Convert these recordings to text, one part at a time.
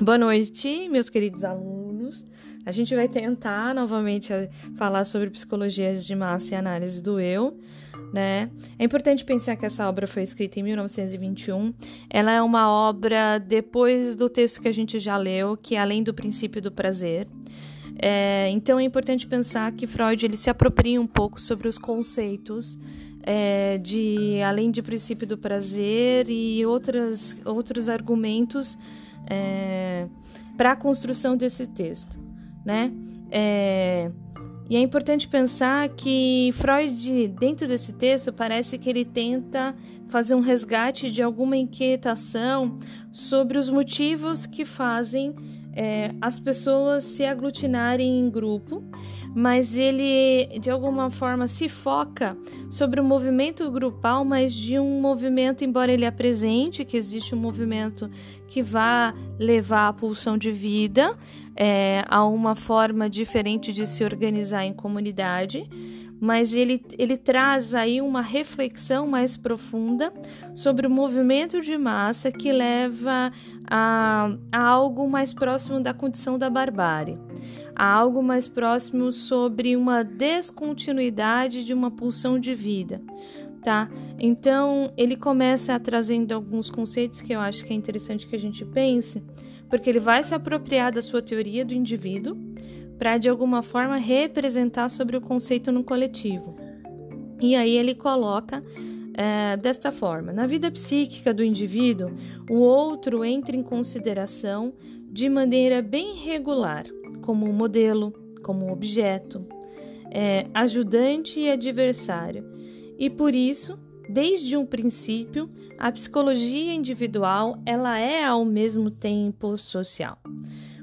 Boa noite, meus queridos alunos. A gente vai tentar novamente eh, falar sobre psicologias de massa e análise do eu, né? É importante pensar que essa obra foi escrita em 1921. Ela é uma obra depois do texto que a gente já leu, que é além do princípio do prazer. É, então é importante pensar que Freud ele se apropria um pouco sobre os conceitos é, de além de princípio do prazer e outras, outros argumentos é, para a construção desse texto, né? É, e é importante pensar que Freud, dentro desse texto, parece que ele tenta fazer um resgate de alguma inquietação sobre os motivos que fazem é, as pessoas se aglutinarem em grupo, mas ele de alguma forma se foca sobre o movimento grupal, mas de um movimento, embora ele apresente que existe um movimento que vá levar a pulsão de vida é, a uma forma diferente de se organizar em comunidade mas ele, ele traz aí uma reflexão mais profunda sobre o movimento de massa que leva a, a algo mais próximo da condição da barbárie, a algo mais próximo sobre uma descontinuidade de uma pulsão de vida. Tá? Então, ele começa trazendo alguns conceitos que eu acho que é interessante que a gente pense, porque ele vai se apropriar da sua teoria do indivíduo, para de alguma forma representar sobre o conceito no coletivo. E aí ele coloca é, desta forma: na vida psíquica do indivíduo, o outro entra em consideração de maneira bem regular, como modelo, como objeto, é, ajudante e adversário. E por isso, desde um princípio, a psicologia individual ela é ao mesmo tempo social.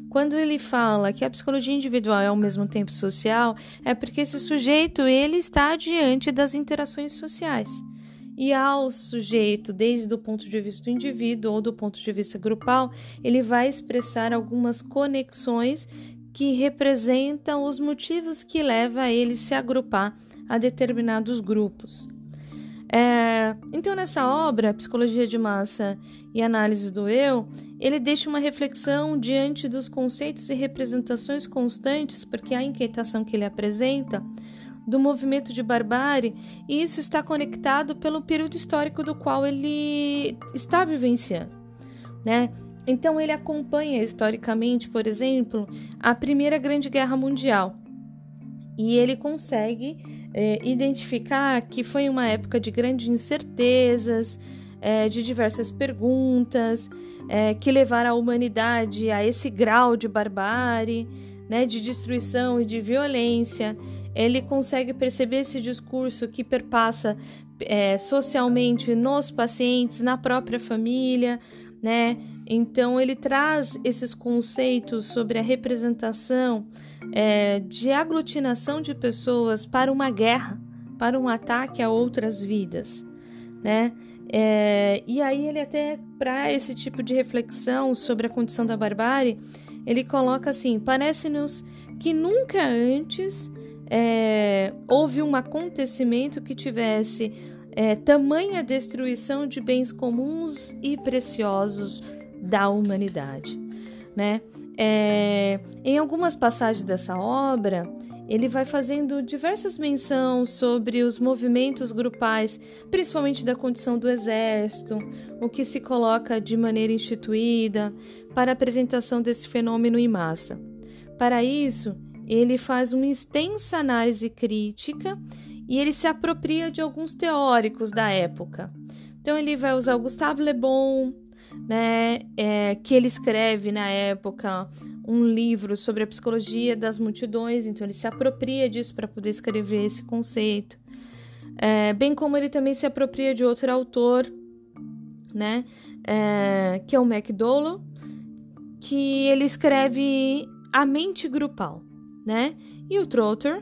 Quando ele fala que a psicologia individual é ao mesmo tempo social, é porque esse sujeito ele está diante das interações sociais. E ao sujeito, desde o ponto de vista do indivíduo ou do ponto de vista grupal, ele vai expressar algumas conexões que representam os motivos que levam a ele se agrupar a determinados grupos. É, então, nessa obra, Psicologia de Massa e Análise do Eu, ele deixa uma reflexão diante dos conceitos e representações constantes, porque a inquietação que ele apresenta do movimento de barbárie, e isso está conectado pelo período histórico do qual ele está vivenciando, né? Então ele acompanha historicamente, por exemplo, a Primeira Grande Guerra Mundial. E ele consegue é, identificar que foi uma época de grandes incertezas, é, de diversas perguntas, é, que levaram a humanidade a esse grau de barbárie, né, de destruição e de violência. Ele consegue perceber esse discurso que perpassa socialmente nos pacientes, na própria família, né? Então ele traz esses conceitos sobre a representação é, de aglutinação de pessoas para uma guerra, para um ataque a outras vidas, né? É, e aí ele até para esse tipo de reflexão sobre a condição da barbárie, ele coloca assim: parece-nos que nunca antes é, houve um acontecimento que tivesse é, tamanha destruição de bens comuns e preciosos da humanidade, né? É, em algumas passagens dessa obra, ele vai fazendo diversas menções sobre os movimentos grupais, principalmente da condição do exército, o que se coloca de maneira instituída para a apresentação desse fenômeno em massa. Para isso, ele faz uma extensa análise crítica e ele se apropria de alguns teóricos da época. Então ele vai usar o Gustave Le Bon, né, é, que ele escreve na época um livro sobre a psicologia das multidões, então ele se apropria disso para poder escrever esse conceito. É, bem como ele também se apropria de outro autor, né, é, que é o McDowell, que ele escreve a mente grupal, né, e o Trotter,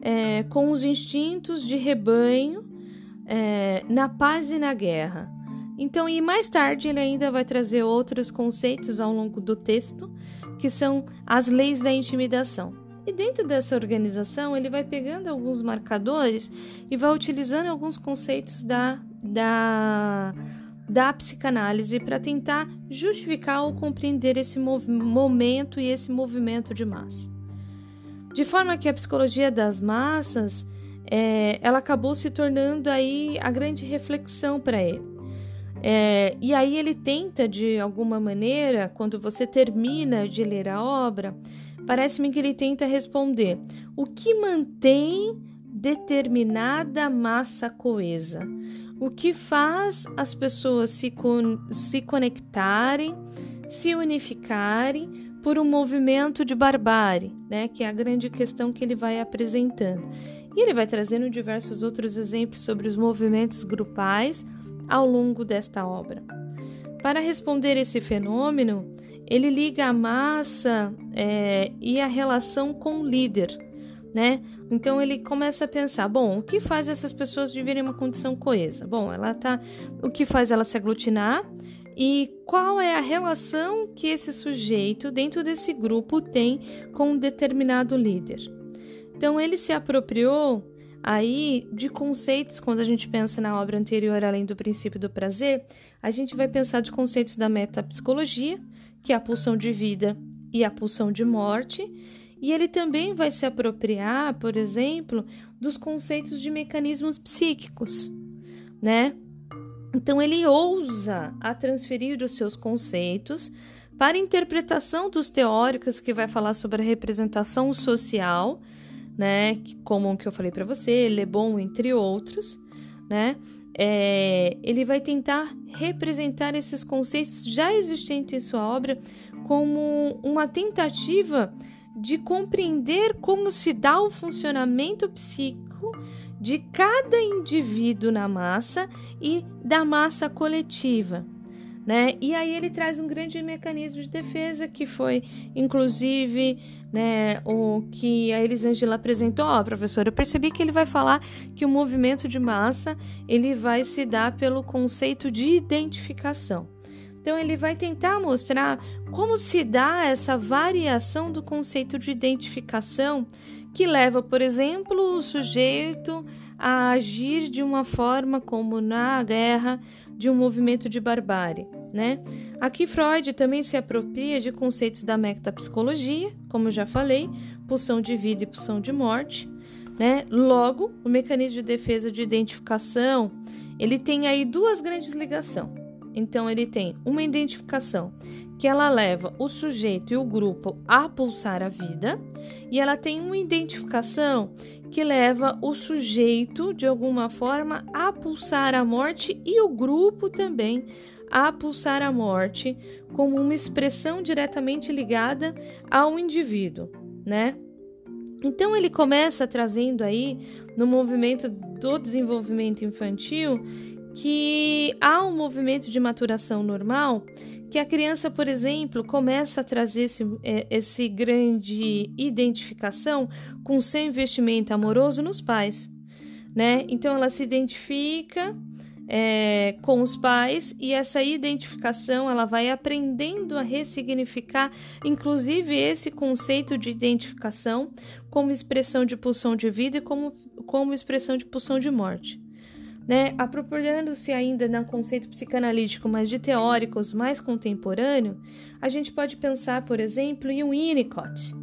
é, com os instintos de rebanho é, na paz e na guerra. Então, e mais tarde ele ainda vai trazer outros conceitos ao longo do texto, que são as leis da intimidação. E dentro dessa organização, ele vai pegando alguns marcadores e vai utilizando alguns conceitos da, da, da psicanálise para tentar justificar ou compreender esse momento e esse movimento de massa. De forma que a psicologia das massas é, ela acabou se tornando aí a grande reflexão para ele. É, e aí ele tenta, de alguma maneira, quando você termina de ler a obra, parece-me que ele tenta responder o que mantém determinada massa coesa o que faz as pessoas se, con se conectarem, se unificarem por um movimento de barbárie, né? Que é a grande questão que ele vai apresentando. E ele vai trazendo diversos outros exemplos sobre os movimentos grupais ao longo desta obra. Para responder esse fenômeno, ele liga a massa é, e a relação com o líder, né? Então ele começa a pensar, bom, o que faz essas pessoas viverem uma condição coesa? Bom, ela tá, o que faz ela se aglutinar e qual é a relação que esse sujeito dentro desse grupo tem com um determinado líder. Então ele se apropriou aí de conceitos quando a gente pensa na obra anterior além do princípio do prazer, a gente vai pensar de conceitos da metapsicologia, que é a pulsão de vida e a pulsão de morte e ele também vai se apropriar, por exemplo, dos conceitos de mecanismos psíquicos, né? Então ele ousa a transferir os seus conceitos para a interpretação dos teóricos que vai falar sobre a representação social, né? Como que eu falei para você, Le Bon, entre outros, né? É, ele vai tentar representar esses conceitos já existentes em sua obra como uma tentativa de compreender como se dá o funcionamento psíquico de cada indivíduo na massa e da massa coletiva. Né? E aí ele traz um grande mecanismo de defesa que foi, inclusive, né, o que a Elisângela apresentou. Ó, oh, professor, eu percebi que ele vai falar que o movimento de massa ele vai se dar pelo conceito de identificação. Então, ele vai tentar mostrar como se dá essa variação do conceito de identificação que leva, por exemplo, o sujeito a agir de uma forma como na guerra de um movimento de barbárie, né? Aqui Freud também se apropria de conceitos da metapsicologia, como eu já falei, pulsão de vida e pulsão de morte, né? Logo, o mecanismo de defesa de identificação, ele tem aí duas grandes ligações. Então ele tem uma identificação que ela leva o sujeito e o grupo a pulsar a vida, e ela tem uma identificação que leva o sujeito de alguma forma a pulsar a morte e o grupo também a pulsar a morte como uma expressão diretamente ligada ao indivíduo, né? Então ele começa trazendo aí no movimento do desenvolvimento infantil que há um movimento de maturação normal, que a criança, por exemplo, começa a trazer esse, é, esse grande identificação com seu investimento amoroso nos pais, né? Então ela se identifica é, com os pais e essa identificação ela vai aprendendo a ressignificar, inclusive esse conceito de identificação como expressão de pulsão de vida e como, como expressão de pulsão de morte né, apropriando-se ainda no conceito psicanalítico, mas de teóricos mais contemporâneo, a gente pode pensar, por exemplo, em um Winnicott.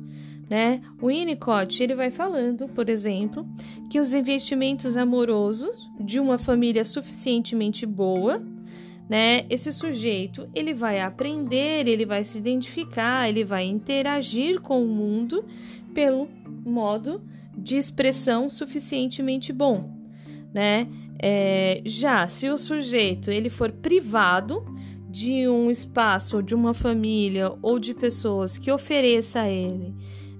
Né? O Winnicott ele vai falando, por exemplo, que os investimentos amorosos de uma família suficientemente boa, né? Esse sujeito ele vai aprender, ele vai se identificar, ele vai interagir com o mundo pelo modo de expressão suficientemente bom, né? É, já se o sujeito ele for privado de um espaço, de uma família ou de pessoas que ofereça a ele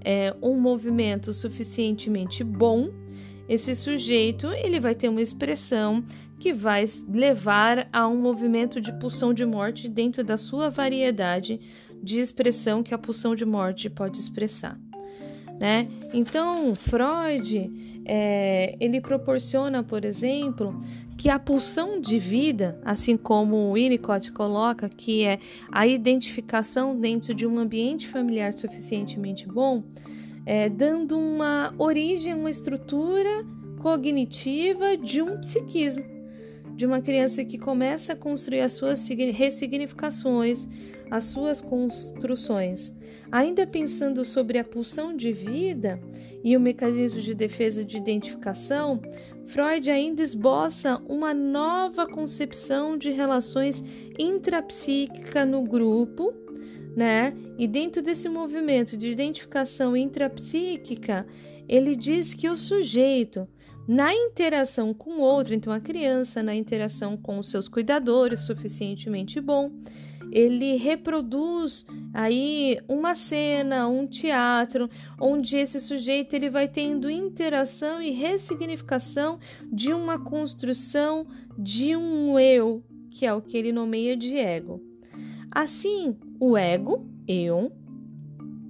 é, um movimento suficientemente bom, esse sujeito ele vai ter uma expressão que vai levar a um movimento de pulsão de morte dentro da sua variedade de expressão que a pulsão de morte pode expressar. Né? Então, Freud é, ele proporciona, por exemplo, que a pulsão de vida, assim como o Winnicott coloca, que é a identificação dentro de um ambiente familiar suficientemente bom, é, dando uma origem, uma estrutura cognitiva de um psiquismo. de uma criança que começa a construir as suas ressignificações, as suas construções. Ainda pensando sobre a pulsão de vida e o mecanismo de defesa de identificação, Freud ainda esboça uma nova concepção de relações intrapsíquica no grupo, né? E dentro desse movimento de identificação intrapsíquica, ele diz que o sujeito, na interação com o outro, então a criança, na interação com os seus cuidadores, suficientemente bom, ele reproduz aí uma cena, um teatro, onde esse sujeito ele vai tendo interação e ressignificação de uma construção de um eu, que é o que ele nomeia de ego. Assim, o ego, eu,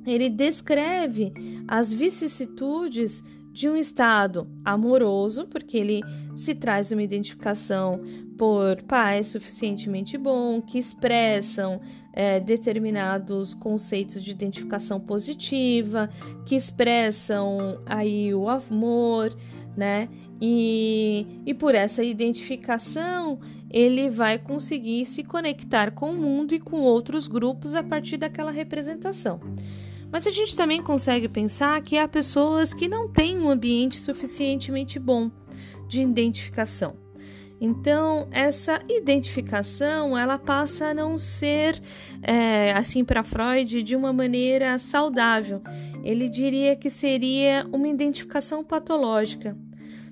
ele descreve as vicissitudes de um estado amoroso, porque ele se traz uma identificação por pais suficientemente bom, que expressam é, determinados conceitos de identificação positiva, que expressam aí o amor, né? E, e por essa identificação ele vai conseguir se conectar com o mundo e com outros grupos a partir daquela representação. Mas a gente também consegue pensar que há pessoas que não têm um ambiente suficientemente bom de identificação. Então, essa identificação ela passa a não ser, é, assim, para Freud, de uma maneira saudável. Ele diria que seria uma identificação patológica,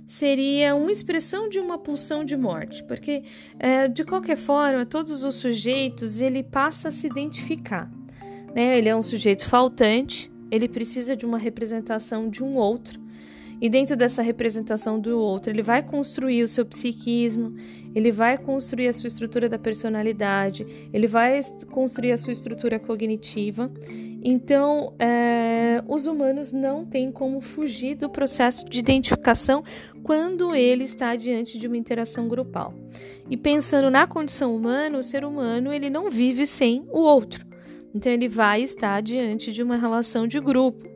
seria uma expressão de uma pulsão de morte, porque é, de qualquer forma, todos os sujeitos ele passa a se identificar. Né? Ele é um sujeito faltante, ele precisa de uma representação de um outro, e dentro dessa representação do outro, ele vai construir o seu psiquismo, ele vai construir a sua estrutura da personalidade, ele vai construir a sua estrutura cognitiva. Então, é, os humanos não têm como fugir do processo de identificação quando ele está diante de uma interação grupal. E pensando na condição humana, o ser humano ele não vive sem o outro. Então, ele vai estar diante de uma relação de grupo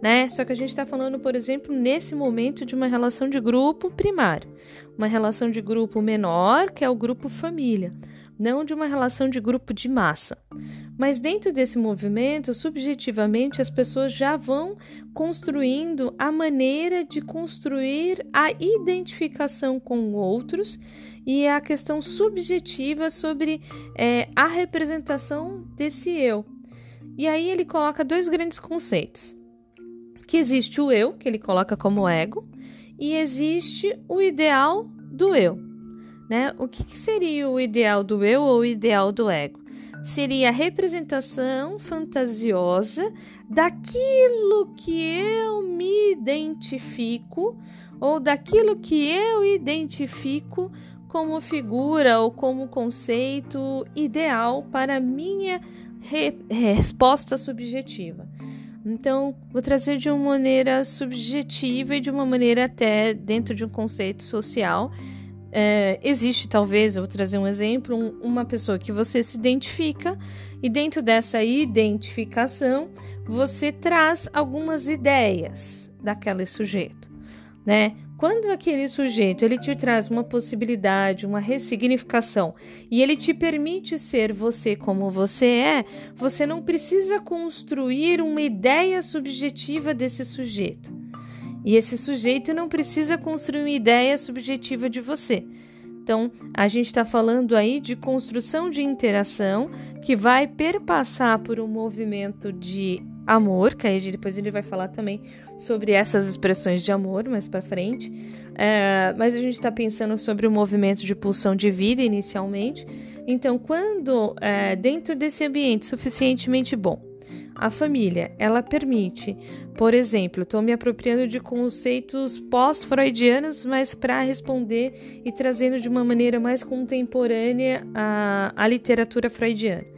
né? Só que a gente está falando, por exemplo, nesse momento de uma relação de grupo primário, uma relação de grupo menor, que é o grupo família, não de uma relação de grupo de massa. Mas dentro desse movimento, subjetivamente, as pessoas já vão construindo a maneira de construir a identificação com outros e a questão subjetiva sobre é, a representação desse eu. E aí ele coloca dois grandes conceitos que existe o eu, que ele coloca como ego, e existe o ideal do eu. Né? O que, que seria o ideal do eu ou o ideal do ego? Seria a representação fantasiosa daquilo que eu me identifico ou daquilo que eu identifico como figura ou como conceito ideal para minha re resposta subjetiva. Então, vou trazer de uma maneira subjetiva e de uma maneira até dentro de um conceito social. É, existe, talvez, eu vou trazer um exemplo, um, uma pessoa que você se identifica e dentro dessa identificação você traz algumas ideias daquele sujeito, né? Quando aquele sujeito ele te traz uma possibilidade, uma ressignificação e ele te permite ser você como você é, você não precisa construir uma ideia subjetiva desse sujeito. E esse sujeito não precisa construir uma ideia subjetiva de você. Então, a gente está falando aí de construção de interação que vai perpassar por um movimento de amor, que aí depois ele vai falar também sobre essas expressões de amor mais para frente. É, mas a gente está pensando sobre o movimento de pulsão de vida inicialmente. Então, quando é, dentro desse ambiente suficientemente bom, a família ela permite, por exemplo, estou me apropriando de conceitos pós-freudianos, mas para responder e trazendo de uma maneira mais contemporânea a, a literatura freudiana.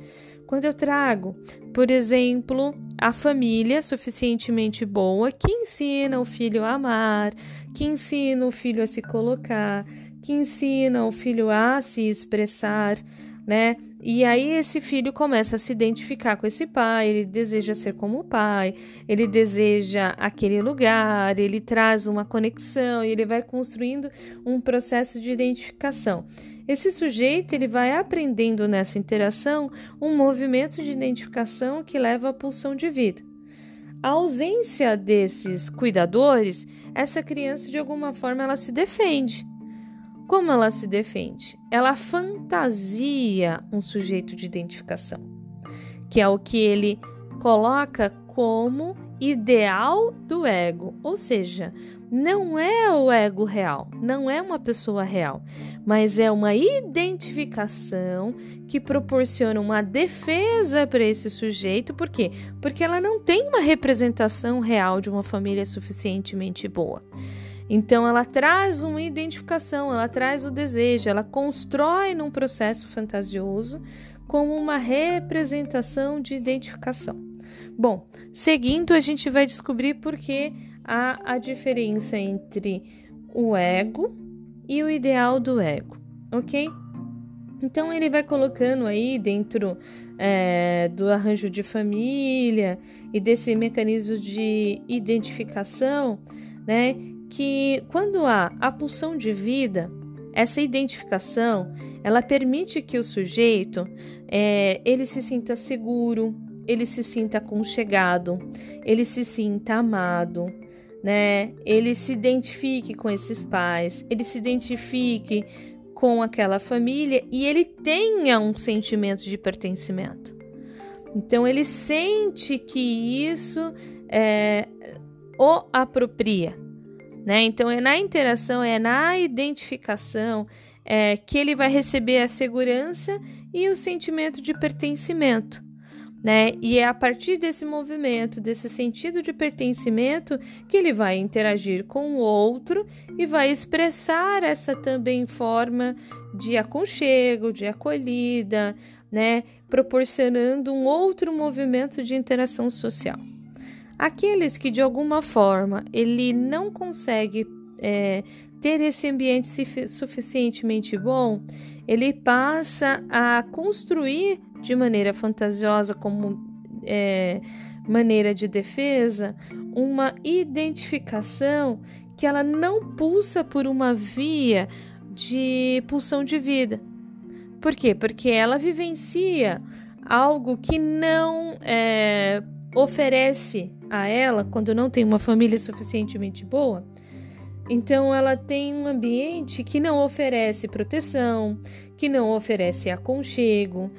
Quando eu trago, por exemplo, a família suficientemente boa que ensina o filho a amar, que ensina o filho a se colocar, que ensina o filho a se expressar, né? E aí esse filho começa a se identificar com esse pai, ele deseja ser como o pai, ele deseja aquele lugar, ele traz uma conexão e ele vai construindo um processo de identificação. Esse sujeito ele vai aprendendo nessa interação um movimento de identificação que leva à pulsão de vida. A ausência desses cuidadores, essa criança de alguma forma ela se defende. Como ela se defende? Ela fantasia um sujeito de identificação, que é o que ele coloca como ideal do ego, ou seja, não é o ego real, não é uma pessoa real, mas é uma identificação que proporciona uma defesa para esse sujeito, por quê? Porque ela não tem uma representação real de uma família suficientemente boa. Então ela traz uma identificação, ela traz o desejo, ela constrói num processo fantasioso como uma representação de identificação. Bom, seguindo a gente vai descobrir por que há a diferença entre o ego e o ideal do ego, ok? Então ele vai colocando aí dentro é, do arranjo de família e desse mecanismo de identificação, né? que quando há a pulsão de vida, essa identificação, ela permite que o sujeito é, ele se sinta seguro, ele se sinta aconchegado, ele se sinta amado, né? Ele se identifique com esses pais, ele se identifique com aquela família e ele tenha um sentimento de pertencimento. Então ele sente que isso é, o apropria, né? Então é na interação, é na identificação é, que ele vai receber a segurança e o sentimento de pertencimento. Né? E é a partir desse movimento, desse sentido de pertencimento, que ele vai interagir com o outro e vai expressar essa também forma de aconchego, de acolhida, né? Proporcionando um outro movimento de interação social. Aqueles que de alguma forma ele não consegue é, ter esse ambiente suficientemente bom, ele passa a construir de maneira fantasiosa, como é, maneira de defesa, uma identificação que ela não pulsa por uma via de pulsão de vida. Por quê? Porque ela vivencia algo que não é, oferece a ela quando não tem uma família suficientemente boa. Então ela tem um ambiente que não oferece proteção, que não oferece aconchego,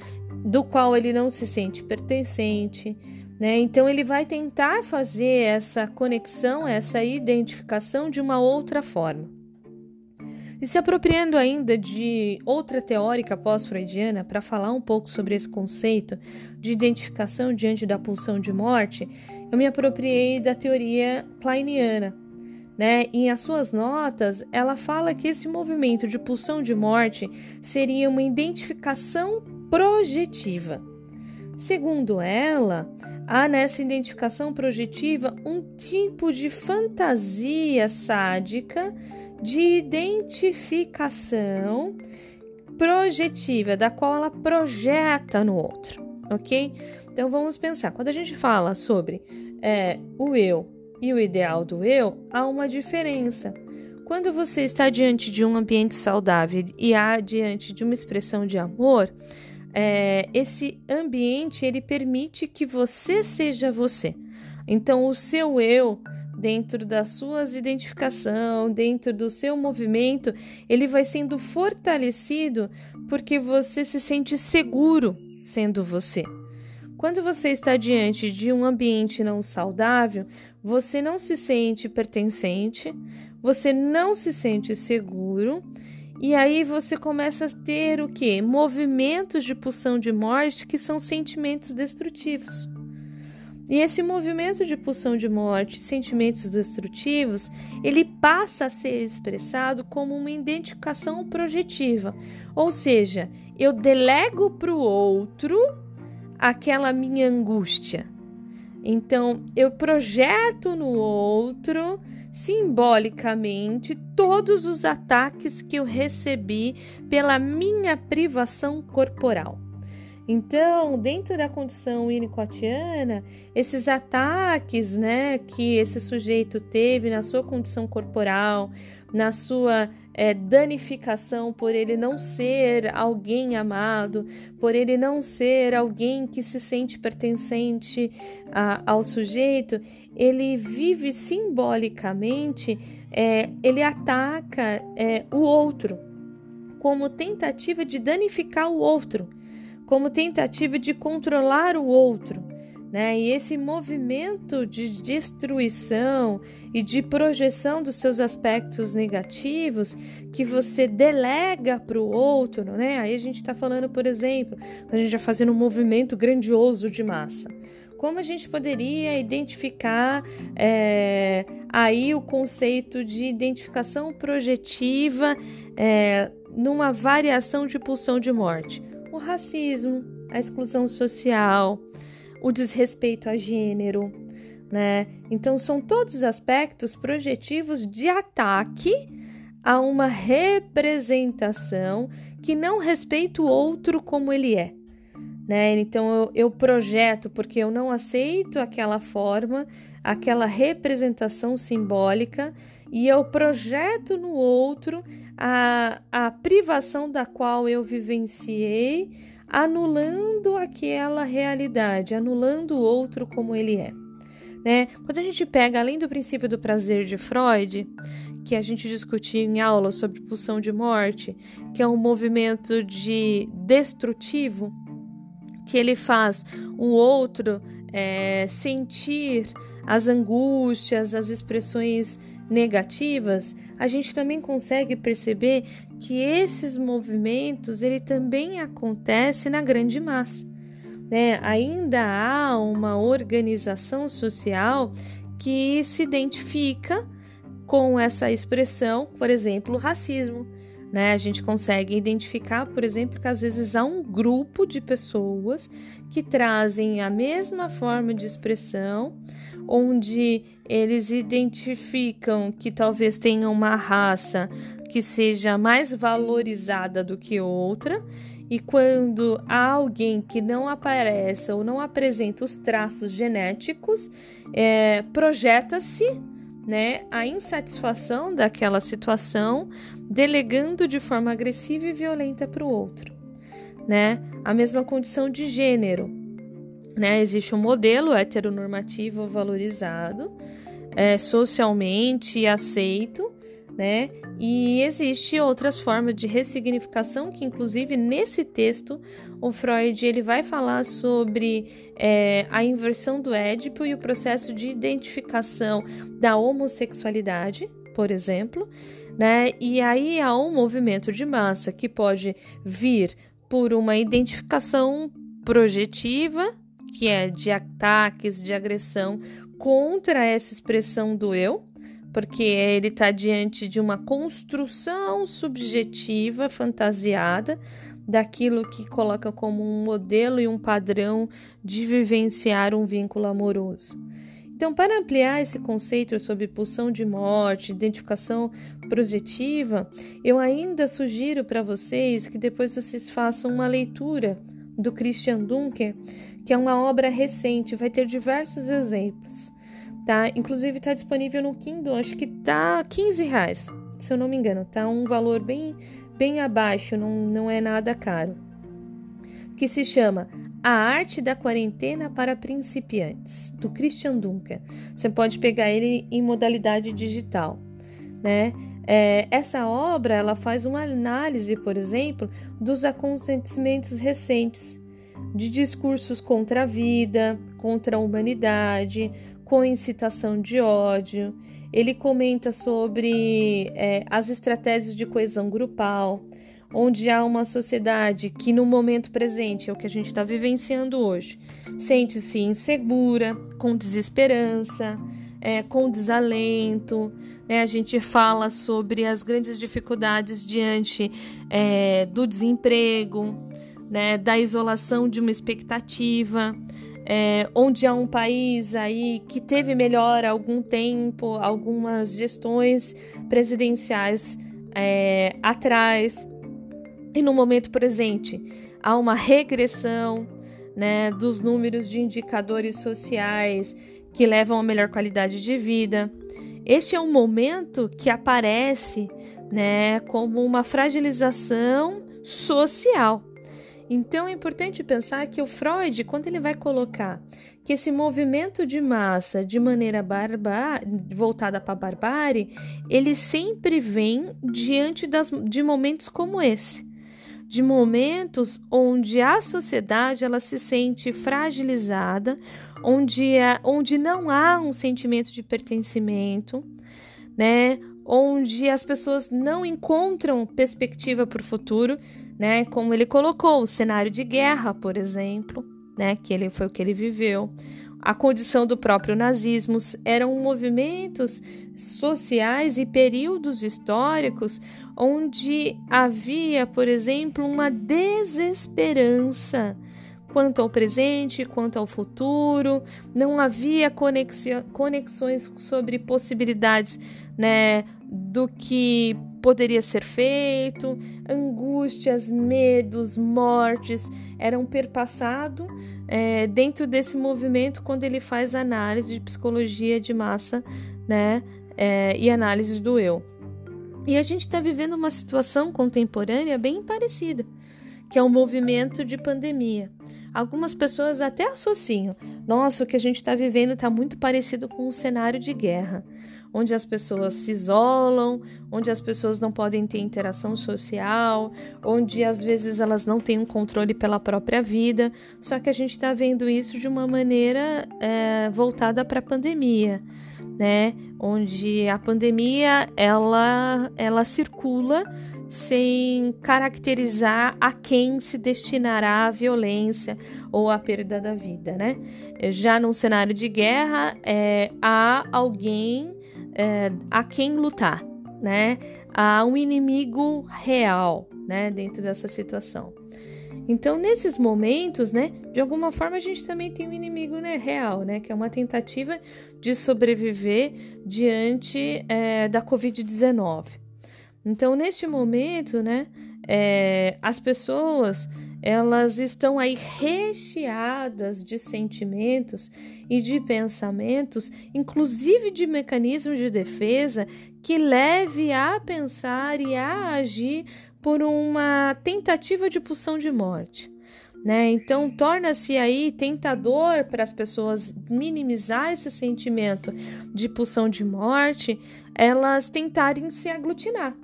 do qual ele não se sente pertencente, né? Então ele vai tentar fazer essa conexão, essa identificação de uma outra forma. E se apropriando ainda de outra teórica pós-freudiana para falar um pouco sobre esse conceito de identificação diante da pulsão de morte, eu me apropriei da teoria kleiniana. Né? Em as suas notas, ela fala que esse movimento de pulsão de morte seria uma identificação projetiva. Segundo ela, há nessa identificação projetiva um tipo de fantasia sádica de identificação projetiva, da qual ela projeta no outro, ok? Então vamos pensar, quando a gente fala sobre é, o eu e o ideal do eu, há uma diferença. Quando você está diante de um ambiente saudável e há diante de uma expressão de amor, é, esse ambiente ele permite que você seja você. Então, o seu eu, dentro das suas identificação, dentro do seu movimento, ele vai sendo fortalecido porque você se sente seguro sendo você. Quando você está diante de um ambiente não saudável, você não se sente pertencente, você não se sente seguro, e aí você começa a ter o que? Movimentos de pulsão de morte que são sentimentos destrutivos. E esse movimento de pulsão de morte, sentimentos destrutivos, ele passa a ser expressado como uma identificação projetiva. Ou seja, eu delego para o outro aquela minha angústia. Então, eu projeto no outro simbolicamente todos os ataques que eu recebi pela minha privação corporal. Então, dentro da condição winnicottiana, esses ataques, né, que esse sujeito teve na sua condição corporal, na sua é, danificação por ele não ser alguém amado, por ele não ser alguém que se sente pertencente a, ao sujeito, ele vive simbolicamente, é, ele ataca é, o outro como tentativa de danificar o outro como tentativa de controlar o outro. Né? E esse movimento de destruição e de projeção dos seus aspectos negativos que você delega para o outro, né? Aí a gente está falando, por exemplo, a gente já fazendo um movimento grandioso de massa. Como a gente poderia identificar é, aí o conceito de identificação projetiva é, numa variação de pulsão de morte? o racismo, a exclusão social, o desrespeito a gênero, né? Então são todos aspectos projetivos de ataque a uma representação que não respeita o outro como ele é. Né? Então eu, eu projeto porque eu não aceito aquela forma, aquela representação simbólica e eu projeto no outro a, a privação da qual eu vivenciei, anulando aquela realidade, anulando o outro como ele é. Né? Quando a gente pega, além do princípio do prazer de Freud, que a gente discutiu em aula sobre pulsão de morte, que é um movimento de destrutivo, que ele faz o outro é, sentir as angústias, as expressões negativas, a gente também consegue perceber que esses movimentos ele também acontece na grande massa. Né? Ainda há uma organização social que se identifica com essa expressão, por exemplo, racismo. Né? A gente consegue identificar, por exemplo, que às vezes há um grupo de pessoas que trazem a mesma forma de expressão, onde eles identificam que talvez tenha uma raça que seja mais valorizada do que outra, e quando há alguém que não aparece ou não apresenta os traços genéticos, é, projeta-se né, a insatisfação daquela situação, delegando de forma agressiva e violenta para o outro. Né? A mesma condição de gênero né? Existe um modelo heteronormativo valorizado, é, socialmente aceito, né? E existe outras formas de ressignificação que, inclusive, nesse texto, o Freud ele vai falar sobre é, a inversão do Édipo e o processo de identificação da homossexualidade, por exemplo, né? E aí há um movimento de massa que pode vir por uma identificação projetiva que é de ataques, de agressão contra essa expressão do eu, porque ele está diante de uma construção subjetiva, fantasiada, daquilo que coloca como um modelo e um padrão de vivenciar um vínculo amoroso. Então, para ampliar esse conceito sobre pulsão de morte, identificação projetiva, eu ainda sugiro para vocês que depois vocês façam uma leitura do Christian Dunker que é uma obra recente, vai ter diversos exemplos, tá? Inclusive está disponível no Kindle, acho que tá 15 reais, se eu não me engano, tá um valor bem, bem abaixo, não, não é nada caro. Que se chama A Arte da Quarentena para Principiantes, do Christian Dunker. Você pode pegar ele em modalidade digital, né? É, essa obra ela faz uma análise, por exemplo, dos acontecimentos recentes de discursos contra a vida, contra a humanidade, com incitação de ódio. Ele comenta sobre é, as estratégias de coesão grupal, onde há uma sociedade que, no momento presente, é o que a gente está vivenciando hoje, sente-se insegura, com desesperança, é, com desalento. Né? A gente fala sobre as grandes dificuldades diante é, do desemprego, né, da isolação de uma expectativa, é, onde há um país aí que teve melhor algum tempo, algumas gestões presidenciais é, atrás, e no momento presente há uma regressão né, dos números de indicadores sociais que levam a melhor qualidade de vida. Este é um momento que aparece né, como uma fragilização social. Então é importante pensar que o Freud, quando ele vai colocar que esse movimento de massa de maneira barba, voltada para a barbárie, ele sempre vem diante das, de momentos como esse de momentos onde a sociedade ela se sente fragilizada, onde, é, onde não há um sentimento de pertencimento, né? Onde as pessoas não encontram perspectiva para o futuro, né? Como ele colocou, o cenário de guerra, por exemplo, né? Que ele foi o que ele viveu. A condição do próprio nazismo eram movimentos sociais e períodos históricos onde havia, por exemplo, uma desesperança quanto ao presente, quanto ao futuro, não havia conexões sobre possibilidades né, do que poderia ser feito, angústias, medos, mortes eram perpassados é, dentro desse movimento quando ele faz análise de psicologia de massa né, é, e análise do eu. E a gente está vivendo uma situação contemporânea bem parecida, que é um movimento de pandemia. Algumas pessoas até associam. Nossa, o que a gente está vivendo está muito parecido com um cenário de guerra, onde as pessoas se isolam, onde as pessoas não podem ter interação social, onde às vezes elas não têm um controle pela própria vida. Só que a gente está vendo isso de uma maneira é, voltada para a pandemia né? Onde a pandemia ela, ela circula sem caracterizar a quem se destinará a violência ou a perda da vida, né? Já num cenário de guerra, é, há alguém é, a quem lutar, né? Há um inimigo real, né? Dentro dessa situação. Então, nesses momentos, né, de alguma forma a gente também tem um inimigo né, real, né, que é uma tentativa de sobreviver diante é, da Covid-19. Então, neste momento, né, é, as pessoas elas estão aí recheadas de sentimentos e de pensamentos, inclusive de mecanismos de defesa que leve a pensar e a agir por uma tentativa de pulsão de morte. Né? Então, torna-se aí tentador para as pessoas minimizar esse sentimento de pulsão de morte, elas tentarem se aglutinar,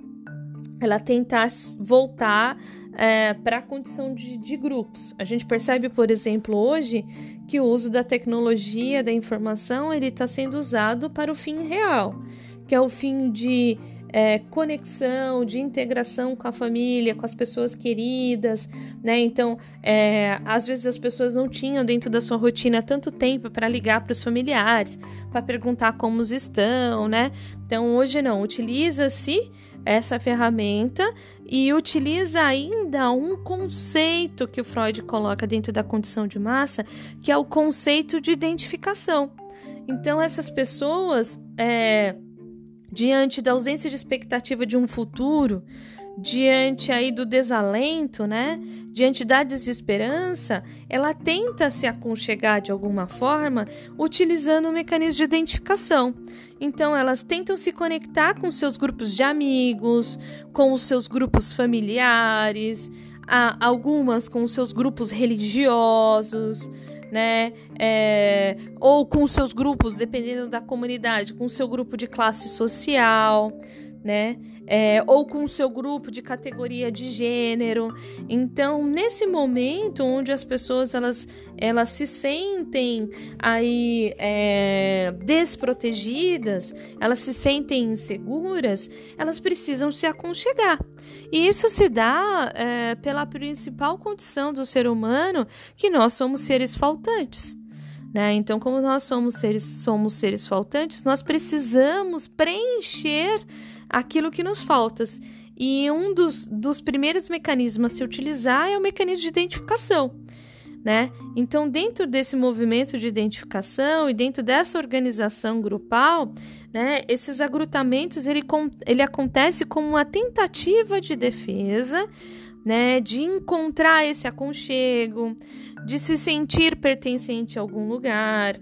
ela tentar voltar é, para a condição de, de grupos. A gente percebe, por exemplo, hoje que o uso da tecnologia, da informação, ele está sendo usado para o fim real, que é o fim de é, conexão, de integração com a família, com as pessoas queridas, né? Então, é, às vezes as pessoas não tinham dentro da sua rotina tanto tempo para ligar para os familiares, para perguntar como estão, né? Então, hoje não, utiliza-se essa ferramenta e utiliza ainda um conceito que o Freud coloca dentro da condição de massa, que é o conceito de identificação. Então, essas pessoas. É, diante da ausência de expectativa de um futuro, diante aí do desalento, né? Diante da desesperança, ela tenta se aconchegar de alguma forma utilizando o mecanismo de identificação. Então, elas tentam se conectar com seus grupos de amigos, com os seus grupos familiares, algumas com seus grupos religiosos né? É, ou com seus grupos, dependendo da comunidade, com seu grupo de classe social, né? É, ou com o seu grupo de categoria de gênero. Então, nesse momento onde as pessoas elas, elas se sentem aí é, desprotegidas, elas se sentem inseguras, elas precisam se aconchegar. E isso se dá é, pela principal condição do ser humano, que nós somos seres faltantes. Né? Então, como nós somos seres, somos seres faltantes, nós precisamos preencher aquilo que nos falta. E um dos, dos primeiros mecanismos a se utilizar é o mecanismo de identificação. né? Então, dentro desse movimento de identificação e dentro dessa organização grupal, né, esses agrupamentos ele, ele acontece como uma tentativa de defesa, né, de encontrar esse aconchego, de se sentir pertencente a algum lugar,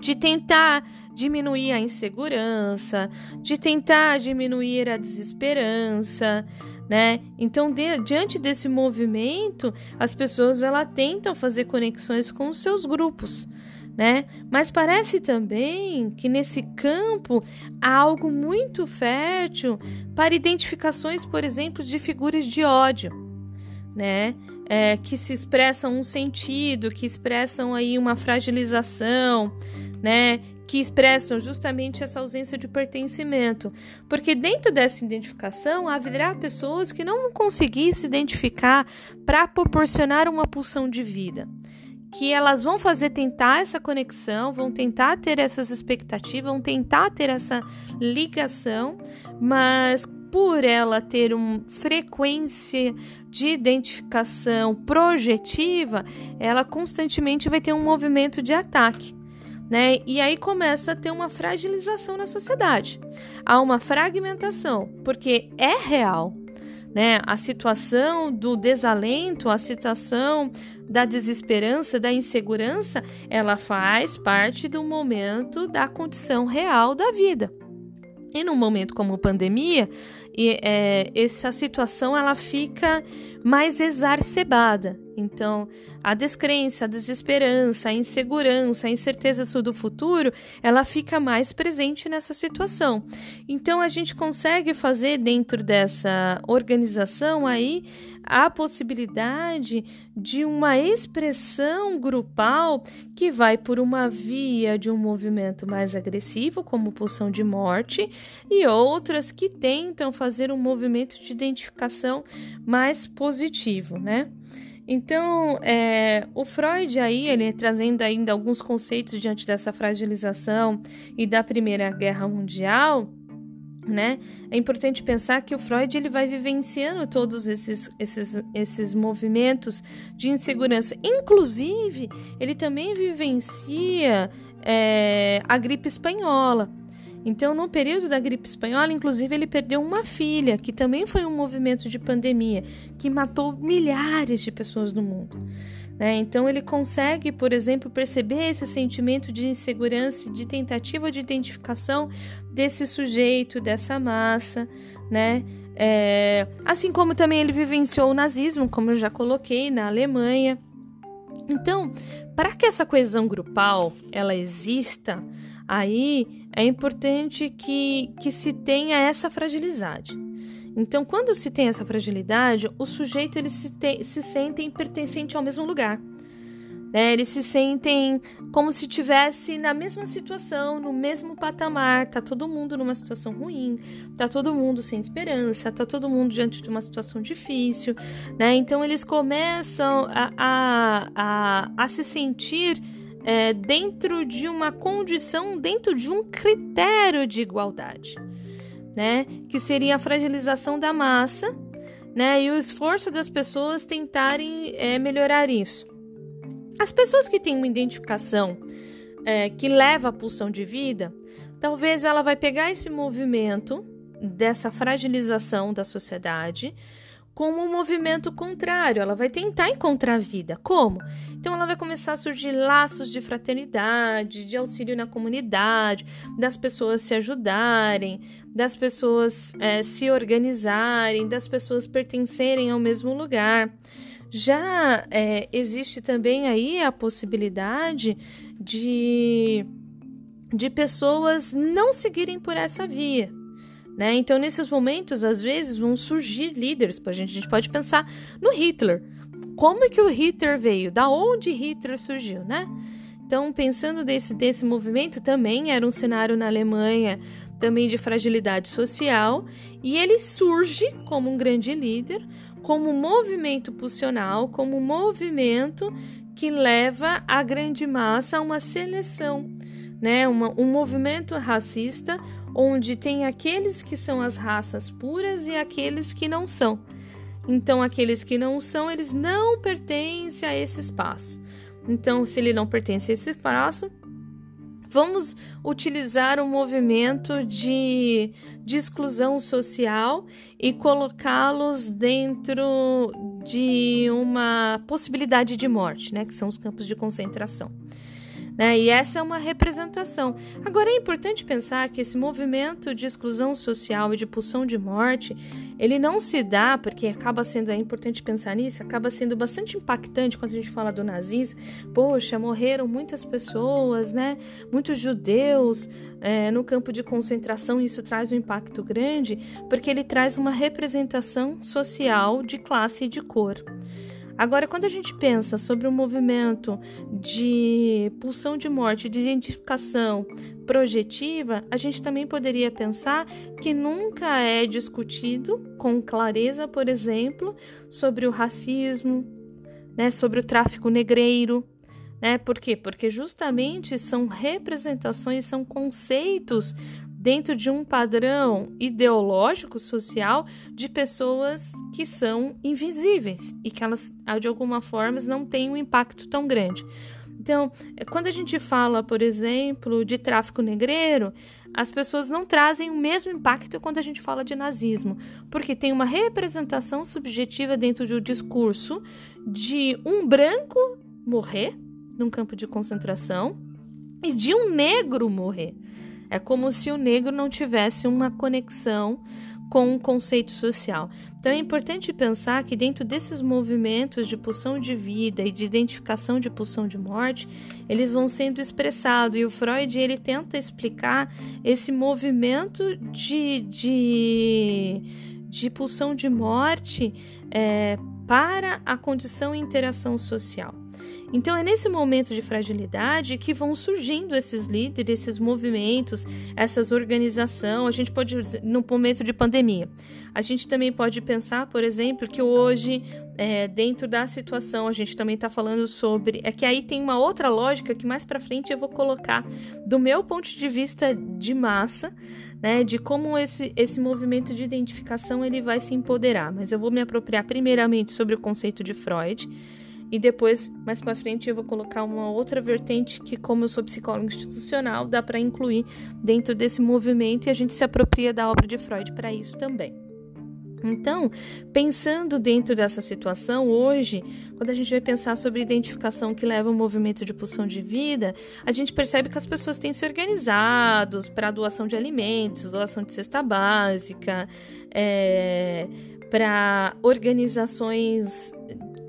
de tentar diminuir a insegurança, de tentar diminuir a desesperança, né? Então, de, diante desse movimento, as pessoas ela tentam fazer conexões com os seus grupos, né? Mas parece também que nesse campo há algo muito fértil para identificações, por exemplo, de figuras de ódio, né? É, que se expressam um sentido, que expressam aí uma fragilização, né? que expressam justamente essa ausência de pertencimento. Porque dentro dessa identificação haverá pessoas que não vão conseguir se identificar para proporcionar uma pulsão de vida. Que elas vão fazer tentar essa conexão, vão tentar ter essas expectativas, vão tentar ter essa ligação, mas por ela ter uma frequência de identificação projetiva, ela constantemente vai ter um movimento de ataque né? E aí começa a ter uma fragilização na sociedade. Há uma fragmentação, porque é real, né? A situação do desalento, a situação da desesperança, da insegurança, ela faz parte do momento da condição real da vida. E num momento como pandemia, e, é, essa situação ela fica mais exacerbada. Então, a descrença, a desesperança, a insegurança, a incerteza sobre o futuro, ela fica mais presente nessa situação. Então, a gente consegue fazer dentro dessa organização aí a possibilidade de uma expressão grupal que vai por uma via de um movimento mais agressivo, como pulsão de morte, e outras que tentam fazer um movimento de identificação mais positivo, né? Então, é, o Freud aí, ele trazendo ainda alguns conceitos diante dessa fragilização e da Primeira Guerra Mundial, né? É importante pensar que o Freud ele vai vivenciando todos esses, esses, esses movimentos de insegurança. Inclusive, ele também vivencia é, a gripe espanhola. Então, no período da gripe espanhola, inclusive, ele perdeu uma filha, que também foi um movimento de pandemia, que matou milhares de pessoas no mundo. Né? Então, ele consegue, por exemplo, perceber esse sentimento de insegurança, de tentativa de identificação desse sujeito, dessa massa, né? É, assim como também ele vivenciou o nazismo, como eu já coloquei, na Alemanha. Então, para que essa coesão grupal ela exista, aí é importante que, que se tenha essa fragilidade. Então, quando se tem essa fragilidade, o sujeito ele se, te, se sente pertencente ao mesmo lugar. Né? Eles se sentem como se estivesse na mesma situação, no mesmo patamar. Tá todo mundo numa situação ruim, tá todo mundo sem esperança, tá todo mundo diante de uma situação difícil, né? Então eles começam a, a, a, a se sentir é, dentro de uma condição, dentro de um critério de igualdade, né? Que seria a fragilização da massa, né? E o esforço das pessoas tentarem é, melhorar isso. As pessoas que têm uma identificação é, que leva à pulsão de vida, talvez ela vai pegar esse movimento dessa fragilização da sociedade como um movimento contrário. Ela vai tentar encontrar vida. Como? Então ela vai começar a surgir laços de fraternidade, de auxílio na comunidade, das pessoas se ajudarem, das pessoas é, se organizarem, das pessoas pertencerem ao mesmo lugar. Já é, existe também aí a possibilidade de, de pessoas não seguirem por essa via. Né? Então, nesses momentos, às vezes, vão surgir líderes. A gente, a gente pode pensar no Hitler. Como é que o Hitler veio? Da onde Hitler surgiu, né? Então, pensando desse, desse movimento, também era um cenário na Alemanha também de fragilidade social, e ele surge como um grande líder, como movimento pulsional, como movimento que leva a grande massa a uma seleção, né? Uma, um movimento racista onde tem aqueles que são as raças puras e aqueles que não são. Então, aqueles que não são, eles não pertencem a esse espaço. Então, se ele não pertence a esse espaço, vamos utilizar o um movimento de, de exclusão social e colocá-los dentro de uma possibilidade de morte, né, que são os campos de concentração. Né? E essa é uma representação. Agora é importante pensar que esse movimento de exclusão social e de pulsão de morte, ele não se dá, porque acaba sendo, é importante pensar nisso, acaba sendo bastante impactante quando a gente fala do nazismo. Poxa, morreram muitas pessoas, né? Muitos judeus é, no campo de concentração, e isso traz um impacto grande, porque ele traz uma representação social de classe e de cor. Agora, quando a gente pensa sobre o movimento de pulsão de morte, de identificação projetiva, a gente também poderia pensar que nunca é discutido com clareza, por exemplo, sobre o racismo, né, sobre o tráfico negreiro, né? Por quê? Porque justamente são representações, são conceitos dentro de um padrão ideológico social de pessoas que são invisíveis e que elas de alguma forma não têm um impacto tão grande. Então, quando a gente fala, por exemplo, de tráfico negreiro, as pessoas não trazem o mesmo impacto quando a gente fala de nazismo, porque tem uma representação subjetiva dentro do discurso de um branco morrer num campo de concentração e de um negro morrer. É como se o negro não tivesse uma conexão com o conceito social. Então é importante pensar que dentro desses movimentos de pulsão de vida e de identificação de pulsão de morte, eles vão sendo expressados e o Freud ele tenta explicar esse movimento de, de, de pulsão de morte é, para a condição e interação social. Então é nesse momento de fragilidade que vão surgindo esses líderes, esses movimentos, essas organizações. A gente pode, no momento de pandemia, a gente também pode pensar, por exemplo, que hoje, é, dentro da situação, a gente também está falando sobre. É que aí tem uma outra lógica que mais para frente eu vou colocar do meu ponto de vista de massa. Né, de como esse, esse movimento de identificação ele vai se empoderar, mas eu vou me apropriar primeiramente sobre o conceito de Freud, e depois, mais para frente, eu vou colocar uma outra vertente que, como eu sou psicólogo institucional, dá para incluir dentro desse movimento e a gente se apropria da obra de Freud para isso também. Então, pensando dentro dessa situação, hoje, quando a gente vai pensar sobre identificação que leva ao movimento de pulsão de vida, a gente percebe que as pessoas têm se organizados para doação de alimentos, doação de cesta básica, é, para organizações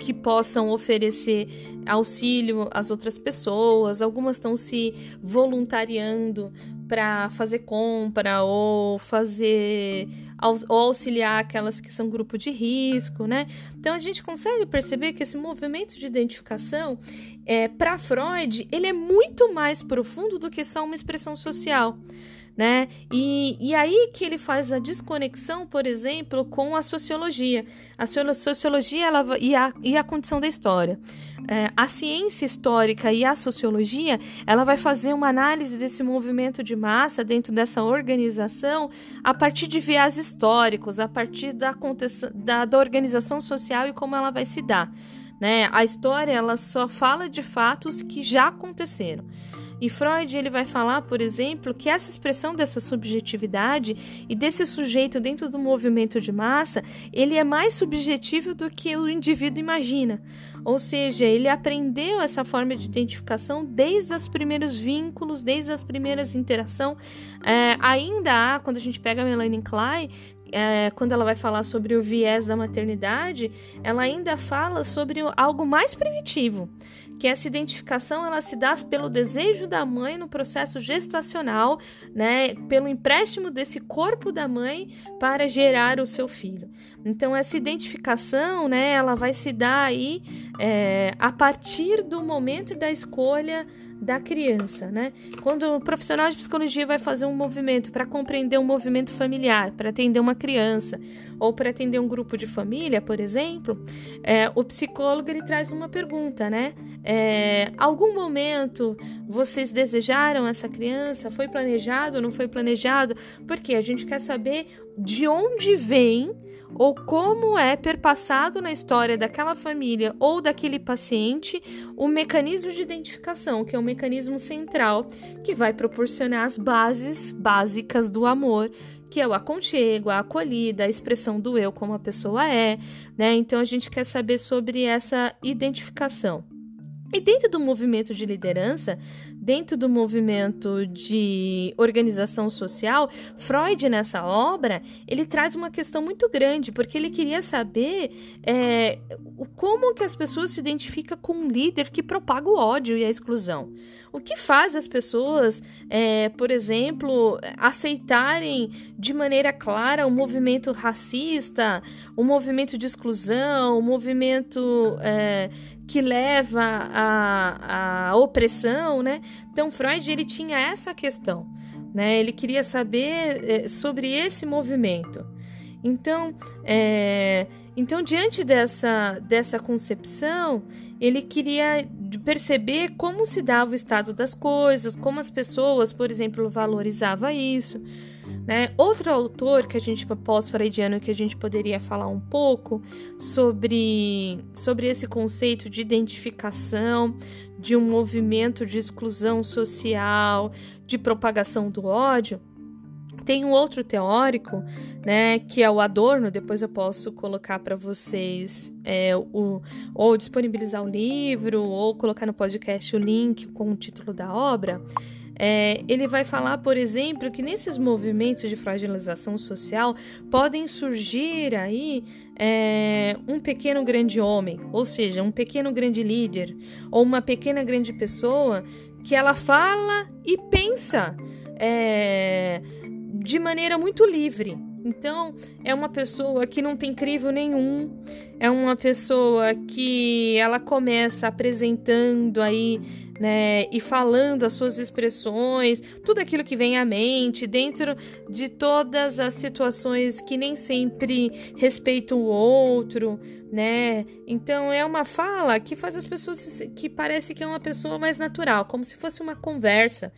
que possam oferecer auxílio às outras pessoas, algumas estão se voluntariando para fazer compra ou fazer ou auxiliar aquelas que são grupo de risco, né? Então a gente consegue perceber que esse movimento de identificação, é, para Freud, ele é muito mais profundo do que só uma expressão social né? E, e aí que ele faz a desconexão, por exemplo, com a sociologia. A sociologia ela, e, a, e a condição da história. É, a ciência histórica e a sociologia, ela vai fazer uma análise desse movimento de massa dentro dessa organização a partir de viés históricos, a partir da, da, da organização social e como ela vai se dar. Né? A história ela só fala de fatos que já aconteceram. E Freud ele vai falar, por exemplo, que essa expressão dessa subjetividade e desse sujeito dentro do movimento de massa, ele é mais subjetivo do que o indivíduo imagina. Ou seja, ele aprendeu essa forma de identificação desde os primeiros vínculos, desde as primeiras interações. É, ainda há, quando a gente pega a Melanie Klein, é, quando ela vai falar sobre o viés da maternidade, ela ainda fala sobre algo mais primitivo, que essa identificação ela se dá pelo desejo da mãe no processo gestacional, né, pelo empréstimo desse corpo da mãe para gerar o seu filho. Então essa identificação, né, ela vai se dar aí é, a partir do momento da escolha da criança, né? Quando o profissional de psicologia vai fazer um movimento para compreender um movimento familiar, para atender uma criança ou para atender um grupo de família, por exemplo, é, o psicólogo ele traz uma pergunta, né? É, algum momento vocês desejaram essa criança? Foi planejado? Não foi planejado? Porque a gente quer saber de onde vem ou como é perpassado na história daquela família ou daquele paciente o mecanismo de identificação, que é o mecanismo central que vai proporcionar as bases básicas do amor, que é o aconchego, a acolhida, a expressão do eu como a pessoa é, né? Então a gente quer saber sobre essa identificação. E dentro do movimento de liderança, dentro do movimento de organização social, Freud nessa obra ele traz uma questão muito grande porque ele queria saber é, como que as pessoas se identificam com um líder que propaga o ódio e a exclusão. O que faz as pessoas, é, por exemplo, aceitarem de maneira clara o um movimento racista, o um movimento de exclusão, o um movimento é, que leva à, à opressão, né? Então Freud ele tinha essa questão, né? Ele queria saber é, sobre esse movimento. Então, é, então diante dessa, dessa concepção, ele queria perceber como se dava o estado das coisas, como as pessoas, por exemplo, valorizavam isso. Né? Outro autor que a gente pós-freudiano que a gente poderia falar um pouco sobre, sobre esse conceito de identificação de um movimento de exclusão social, de propagação do ódio, tem um outro teórico, né, que é o Adorno. Depois eu posso colocar para vocês é, o, ou disponibilizar o livro ou colocar no podcast o link com o título da obra. É, ele vai falar, por exemplo, que nesses movimentos de fragilização social podem surgir aí é, um pequeno grande homem, ou seja, um pequeno grande líder, ou uma pequena grande pessoa que ela fala e pensa é, de maneira muito livre. Então, é uma pessoa que não tem crivo nenhum, é uma pessoa que ela começa apresentando aí, né, e falando as suas expressões, tudo aquilo que vem à mente, dentro de todas as situações que nem sempre respeitam o outro, né? Então, é uma fala que faz as pessoas que parece que é uma pessoa mais natural, como se fosse uma conversa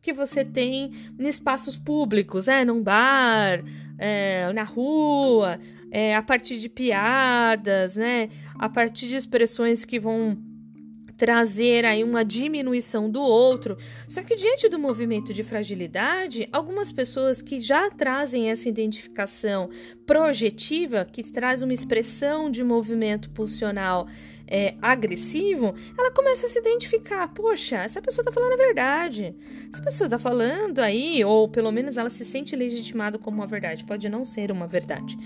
que você tem em espaços públicos, é, num bar, é, na rua, é, a partir de piadas, né? A partir de expressões que vão trazer aí uma diminuição do outro. Só que diante do movimento de fragilidade, algumas pessoas que já trazem essa identificação projetiva, que traz uma expressão de movimento pulsional é, agressivo, ela começa a se identificar. Poxa, essa pessoa está falando a verdade. Essa pessoa está falando aí, ou pelo menos ela se sente legitimada como uma verdade. Pode não ser uma verdade.